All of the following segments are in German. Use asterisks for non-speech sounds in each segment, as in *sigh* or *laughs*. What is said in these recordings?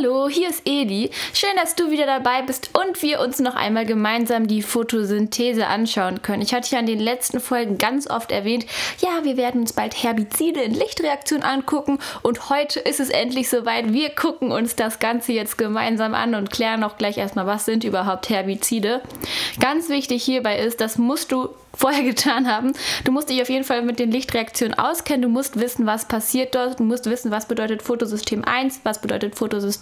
Hallo, hier ist Eli. Schön, dass du wieder dabei bist und wir uns noch einmal gemeinsam die Photosynthese anschauen können. Ich hatte ja in den letzten Folgen ganz oft erwähnt, ja, wir werden uns bald Herbizide in Lichtreaktion angucken und heute ist es endlich soweit. Wir gucken uns das Ganze jetzt gemeinsam an und klären auch gleich erstmal, was sind überhaupt Herbizide. Ganz wichtig hierbei ist, das musst du *laughs* vorher getan haben. Du musst dich auf jeden Fall mit den Lichtreaktionen auskennen. Du musst wissen, was passiert dort. Du musst wissen, was bedeutet Fotosystem 1, was bedeutet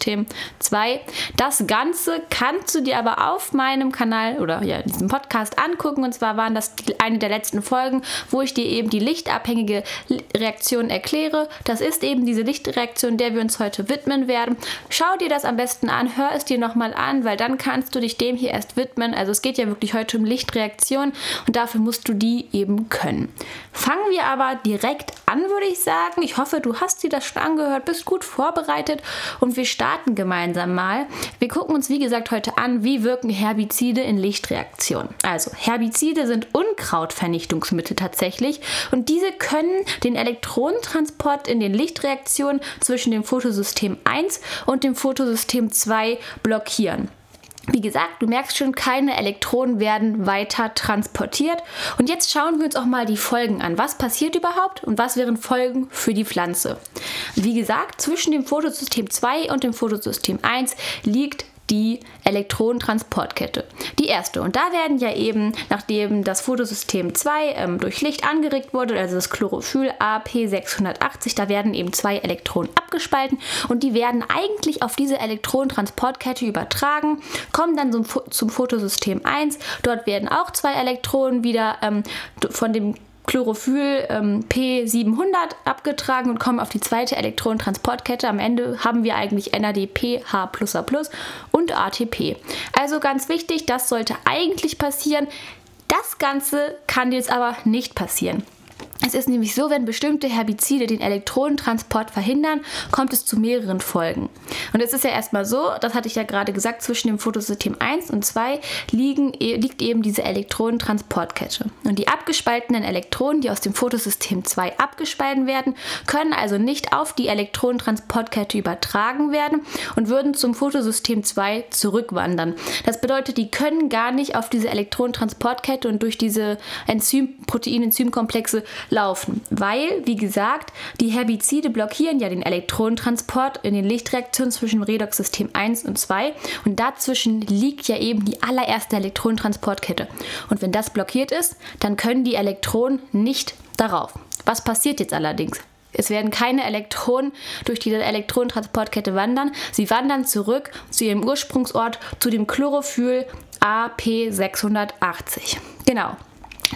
Fotosystem 2. Das Ganze kannst du dir aber auf meinem Kanal oder ja, in diesem Podcast angucken. Und zwar waren das eine der letzten Folgen, wo ich dir eben die lichtabhängige Reaktion erkläre. Das ist eben diese Lichtreaktion, der wir uns heute widmen werden. Schau dir das am besten an, hör es dir nochmal an, weil dann kannst du dich dem hier erst widmen. Also es geht ja wirklich heute um Lichtreaktion und dafür musst du die eben können. Fangen wir aber direkt an, würde ich sagen. Ich hoffe, du hast dir das schon angehört, bist gut vorbereitet und wir starten gemeinsam mal. Wir gucken uns, wie gesagt, heute an, wie wirken Herbizide in Lichtreaktionen. Also, Herbizide sind Unkrautvernichtungsmittel tatsächlich und diese können den Elektronentransport in den Lichtreaktionen zwischen dem Photosystem 1 und dem Photosystem 2 blockieren. Wie gesagt, du merkst schon, keine Elektronen werden weiter transportiert. Und jetzt schauen wir uns auch mal die Folgen an. Was passiert überhaupt und was wären Folgen für die Pflanze? Wie gesagt, zwischen dem Photosystem 2 und dem Photosystem 1 liegt die Elektronentransportkette. Die erste. Und da werden ja eben, nachdem das Photosystem 2 ähm, durch Licht angeregt wurde, also das Chlorophyll AP680, da werden eben zwei Elektronen abgespalten und die werden eigentlich auf diese Elektronentransportkette übertragen, kommen dann zum, zum Photosystem 1. Dort werden auch zwei Elektronen wieder ähm, von dem Chlorophyll ähm, P700 abgetragen und kommen auf die zweite Elektronentransportkette. Am Ende haben wir eigentlich NADP, H und ATP. Also ganz wichtig, das sollte eigentlich passieren. Das Ganze kann jetzt aber nicht passieren. Es ist nämlich so, wenn bestimmte Herbizide den Elektronentransport verhindern, kommt es zu mehreren Folgen. Und es ist ja erstmal so, das hatte ich ja gerade gesagt, zwischen dem Photosystem 1 und 2 liegen, e, liegt eben diese Elektronentransportkette. Und die abgespaltenen Elektronen, die aus dem Photosystem 2 abgespalten werden, können also nicht auf die Elektronentransportkette übertragen werden und würden zum Photosystem 2 zurückwandern. Das bedeutet, die können gar nicht auf diese Elektronentransportkette und durch diese Enzym, Protein-Enzymkomplexe laufen, weil, wie gesagt, die Herbizide blockieren ja den Elektronentransport in den Lichtreaktionen zwischen Redoxsystem 1 und 2 und dazwischen liegt ja eben die allererste Elektronentransportkette. Und wenn das blockiert ist, dann können die Elektronen nicht darauf. Was passiert jetzt allerdings? Es werden keine Elektronen durch diese Elektronentransportkette wandern. Sie wandern zurück zu ihrem Ursprungsort, zu dem Chlorophyll AP680. Genau.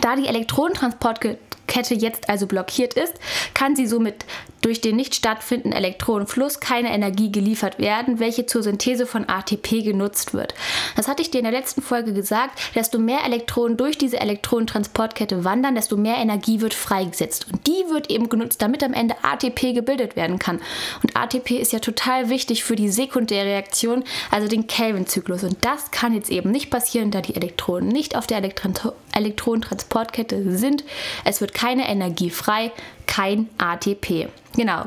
Da die Elektronentransportkette Kette jetzt also blockiert ist, kann sie somit durch den nicht stattfindenden Elektronenfluss keine Energie geliefert werden, welche zur Synthese von ATP genutzt wird. Das hatte ich dir in der letzten Folge gesagt, desto mehr Elektronen durch diese Elektronentransportkette wandern, desto mehr Energie wird freigesetzt. Und die wird eben genutzt, damit am Ende ATP gebildet werden kann. Und ATP ist ja total wichtig für die Sekundärreaktion, also den Kelvin-Zyklus. Und das kann jetzt eben nicht passieren, da die Elektronen nicht auf der Elektron Elektronentransportkette sind. Es wird keine Energie frei, kein ATP. Genau.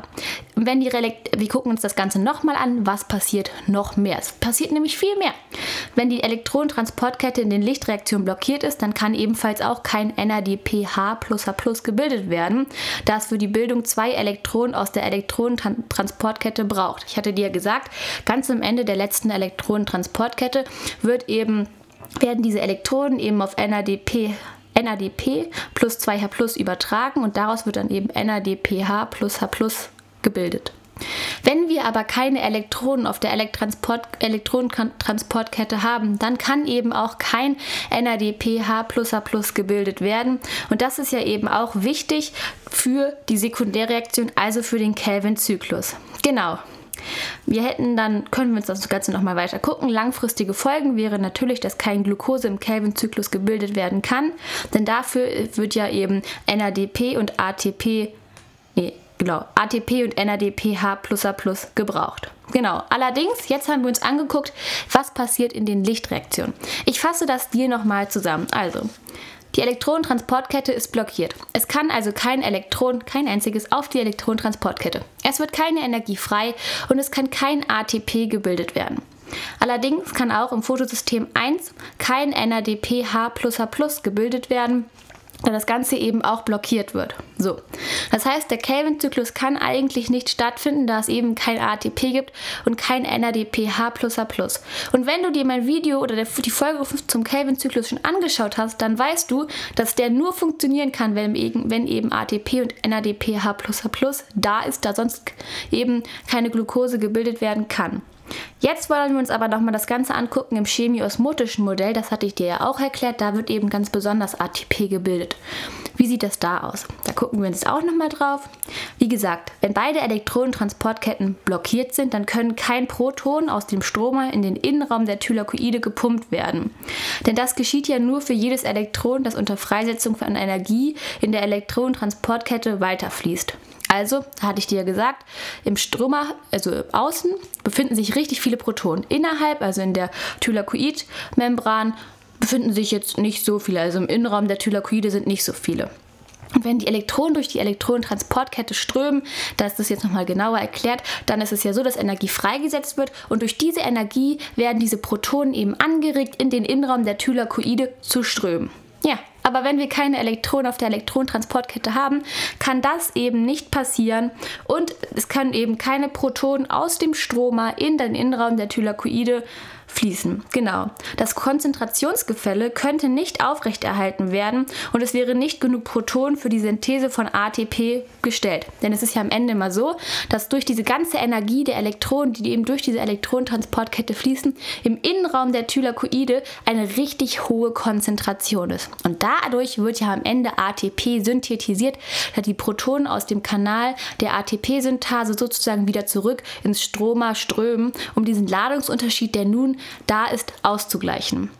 Wenn die Relekt wir gucken uns das Ganze nochmal an, was passiert noch mehr? Es passiert nämlich viel mehr. Wenn die Elektronentransportkette in den Lichtreaktionen blockiert ist, dann kann ebenfalls auch kein NADPH gebildet werden, da es für die Bildung zwei Elektronen aus der Elektronentransportkette braucht. Ich hatte dir gesagt, ganz am Ende der letzten Elektronentransportkette wird eben werden diese Elektronen eben auf NADP NADP plus 2H plus übertragen und daraus wird dann eben NADPH plus H plus gebildet. Wenn wir aber keine Elektronen auf der Elektronentransportkette haben, dann kann eben auch kein NADPH plus H plus gebildet werden. Und das ist ja eben auch wichtig für die Sekundärreaktion, also für den Kelvin-Zyklus. Genau, wir hätten dann, können wir uns das Ganze nochmal weiter gucken. Langfristige Folgen wäre natürlich, dass kein Glucose im Kelvin-Zyklus gebildet werden kann, denn dafür wird ja eben NADP und ATP, nee, genau, ATP und NADPH gebraucht. Genau. Allerdings, jetzt haben wir uns angeguckt, was passiert in den Lichtreaktionen. Ich fasse das dir nochmal zusammen. Also, Die Elektronentransportkette ist blockiert. Es kann also kein Elektron, kein einziges auf die Elektronentransportkette. Es wird keine Energie frei und es kann kein ATP gebildet werden. Allerdings kann auch im Photosystem 1 kein NADPH gebildet werden, da das Ganze eben auch blockiert wird. So. Das heißt, der Kelvin-Zyklus kann eigentlich nicht stattfinden, da es eben kein ATP gibt und kein NADPH++. Und wenn du dir mein Video oder die Folge zum Kelvin-Zyklus schon angeschaut hast, dann weißt du, dass der nur funktionieren kann, wenn eben, wenn eben ATP und NADPH++ da ist, da sonst eben keine Glucose gebildet werden kann. Jetzt wollen wir uns aber nochmal das Ganze angucken im chemieosmotischen Modell. Das hatte ich dir ja auch erklärt. Da wird eben ganz besonders ATP gebildet. Wie sieht das da aus? Da gucken wir uns auch nochmal drauf. Wie gesagt, wenn beide Elektronentransportketten blockiert sind, dann können kein Proton aus dem Stromer in den Innenraum der Thylakoide gepumpt werden. Denn das geschieht ja nur für jedes Elektron, das unter Freisetzung von Energie in der Elektronentransportkette weiterfließt. Also, hatte ich dir ja gesagt, im Stromer, also außen, befinden sich richtig viele Protonen. Innerhalb, also in der Thylakoidmembran, befinden sich jetzt nicht so viele. Also im Innenraum der Thylakoide sind nicht so viele. Und wenn die Elektronen durch die Elektronentransportkette strömen, da ist das jetzt nochmal genauer erklärt, dann ist es ja so, dass Energie freigesetzt wird und durch diese Energie werden diese Protonen eben angeregt, in den Innenraum der Thylakoide zu strömen. Ja, aber wenn wir keine Elektronen auf der Elektronentransportkette haben, kann das eben nicht passieren und es können eben keine Protonen aus dem Stromer in den Innenraum der Thylakoide fließen. Genau. Das Konzentrationsgefälle könnte nicht aufrechterhalten werden und es wäre nicht genug Protonen für die Synthese von ATP gestellt. Denn es ist ja am Ende immer so, dass durch diese ganze Energie der Elektronen, die eben durch diese Elektronentransportkette fließen, im Innenraum der Thylakoide eine richtig hohe Konzentration ist. Und dadurch wird ja am Ende ATP synthetisiert, da die Protonen aus dem Kanal der ATP-Synthase sozusagen wieder zurück ins Stroma strömen, um diesen Ladungsunterschied, der nun da ist, auszugleichen.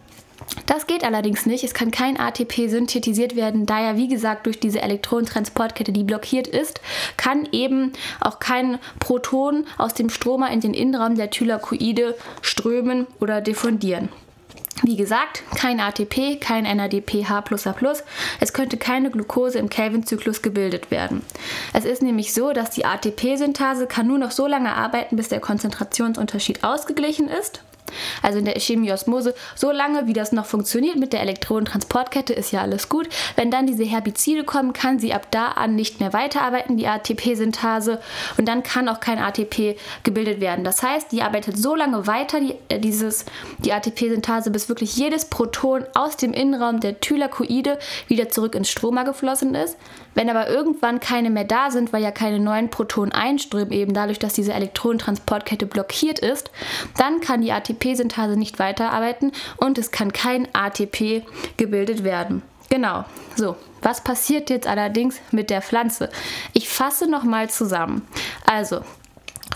Das geht allerdings nicht. Es kann kein ATP synthetisiert werden, da ja wie gesagt durch diese Elektronentransportkette, die blockiert ist, kann eben auch kein Proton aus dem Stromer in den Innenraum der Thylakoide strömen oder diffundieren. Wie gesagt, kein ATP, kein NADPH++. Es könnte keine Glucose im Kelvin-Zyklus gebildet werden. Es ist nämlich so, dass die ATP-Synthase kann nur noch so lange arbeiten, bis der Konzentrationsunterschied ausgeglichen ist. Also in der Chemieosmose, so lange wie das noch funktioniert mit der Elektronentransportkette, ist ja alles gut. Wenn dann diese Herbizide kommen, kann sie ab da an nicht mehr weiterarbeiten, die ATP-Synthase, und dann kann auch kein ATP gebildet werden. Das heißt, die arbeitet so lange weiter, die, äh, dieses, die ATP-Synthase, bis wirklich jedes Proton aus dem Innenraum der Thylakoide wieder zurück ins Stroma geflossen ist. Wenn aber irgendwann keine mehr da sind, weil ja keine neuen Protonen einströmen, eben dadurch, dass diese Elektronentransportkette blockiert ist, dann kann die ATP-Synthase nicht weiterarbeiten und es kann kein ATP gebildet werden. Genau, so. Was passiert jetzt allerdings mit der Pflanze? Ich fasse nochmal zusammen. Also,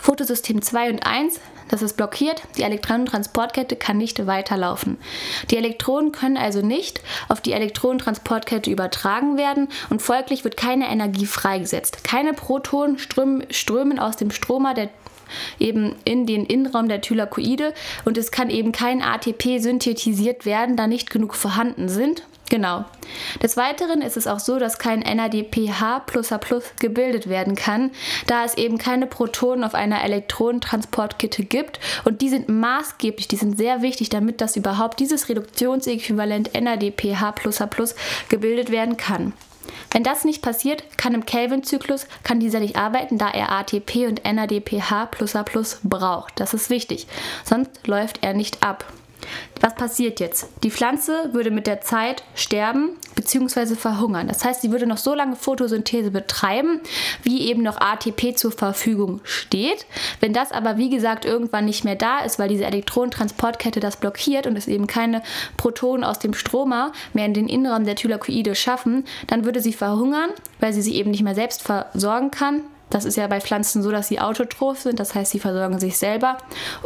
Photosystem 2 und 1 das ist blockiert, die Elektronentransportkette kann nicht weiterlaufen. Die Elektronen können also nicht auf die Elektronentransportkette übertragen werden und folglich wird keine Energie freigesetzt. Keine Protonen strömen, aus dem Stromer der eben in den Innenraum der Thylakoide und es kann eben kein ATP synthetisiert werden, da nicht genug vorhanden sind Genau. Des Weiteren ist es auch so, dass kein NADPH gebildet werden kann, da es eben keine Protonen auf einer Elektronentransportkette gibt und die sind maßgeblich, die sind sehr wichtig, damit das überhaupt dieses Reduktionsäquivalent NADPH gebildet werden kann. Wenn das nicht passiert, kann im Kelvin-Zyklus kann dieser nicht arbeiten, da er ATP und NADPH braucht. Das ist wichtig, sonst läuft er nicht ab. Was passiert jetzt? Die Pflanze würde mit der Zeit sterben bzw. verhungern. Das heißt, sie würde noch so lange Photosynthese betreiben, wie eben noch ATP zur Verfügung steht. Wenn das aber, wie gesagt, irgendwann nicht mehr da ist, weil diese Elektronentransportkette das blockiert und es eben keine Protonen aus dem Stroma mehr in den Innenraum der Thylakoide schaffen, dann würde sie verhungern, weil sie sich eben nicht mehr selbst versorgen kann Das ist ja bei Pflanzen so, dass sie autotroph sind, das heißt, sie versorgen sich selber.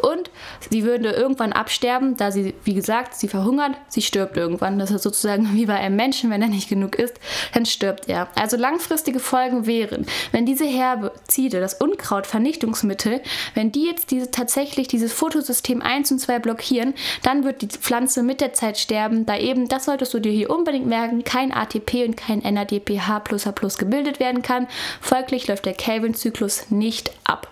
Und sie würde irgendwann absterben, da sie, wie gesagt, sie verhungert, sie stirbt irgendwann. Das ist sozusagen *laughs* wie bei einem Menschen, wenn er nicht genug isst, dann stirbt er. Also langfristige Folgen wären, wenn diese Herbizide, das Unkrautvernichtungsmittel, wenn die jetzt diese, tatsächlich dieses Photosystem 1 und 2 blockieren, dann wird die Pflanze mit der Zeit sterben, da eben, das solltest du dir hier unbedingt merken, kein ATP und kein NADPH plus H plus gebildet werden kann. Folglich läuft der Kelvin-Zyklus nicht ab.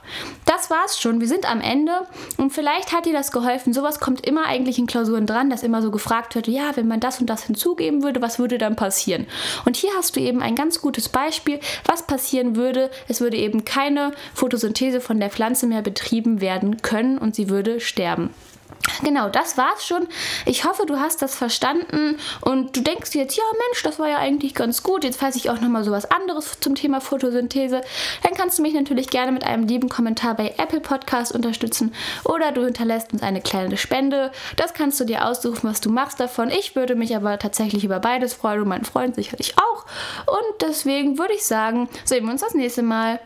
Das war's schon. Wir sind am Ende und vielleicht hat dir das geholfen. Sowas kommt immer eigentlich in Klausuren dran, dass immer so gefragt wird, ja, wenn man das und das hinzugeben würde, was würde dann passieren? Und hier hast du eben ein ganz gutes Beispiel, was passieren würde. Es würde eben keine Photosynthese von der Pflanze mehr betrieben werden können und sie würde sterben. Genau, das war's schon. Ich hoffe, du hast das verstanden und du denkst jetzt, ja Mensch, das war ja eigentlich ganz gut. Jetzt weiß ich auch nochmal so was anderes zum Thema Photosynthese. Dann kannst du mich natürlich gerne mit einem lieben Kommentar bei Apple Podcast unterstützen oder du hinterlässt uns eine kleine Spende. Das kannst du dir aussuchen, was du machst davon. Ich würde mich aber tatsächlich über beides freuen und mein Freund sicherlich auch. Und deswegen würde ich sagen, sehen wir uns das nächste Mal.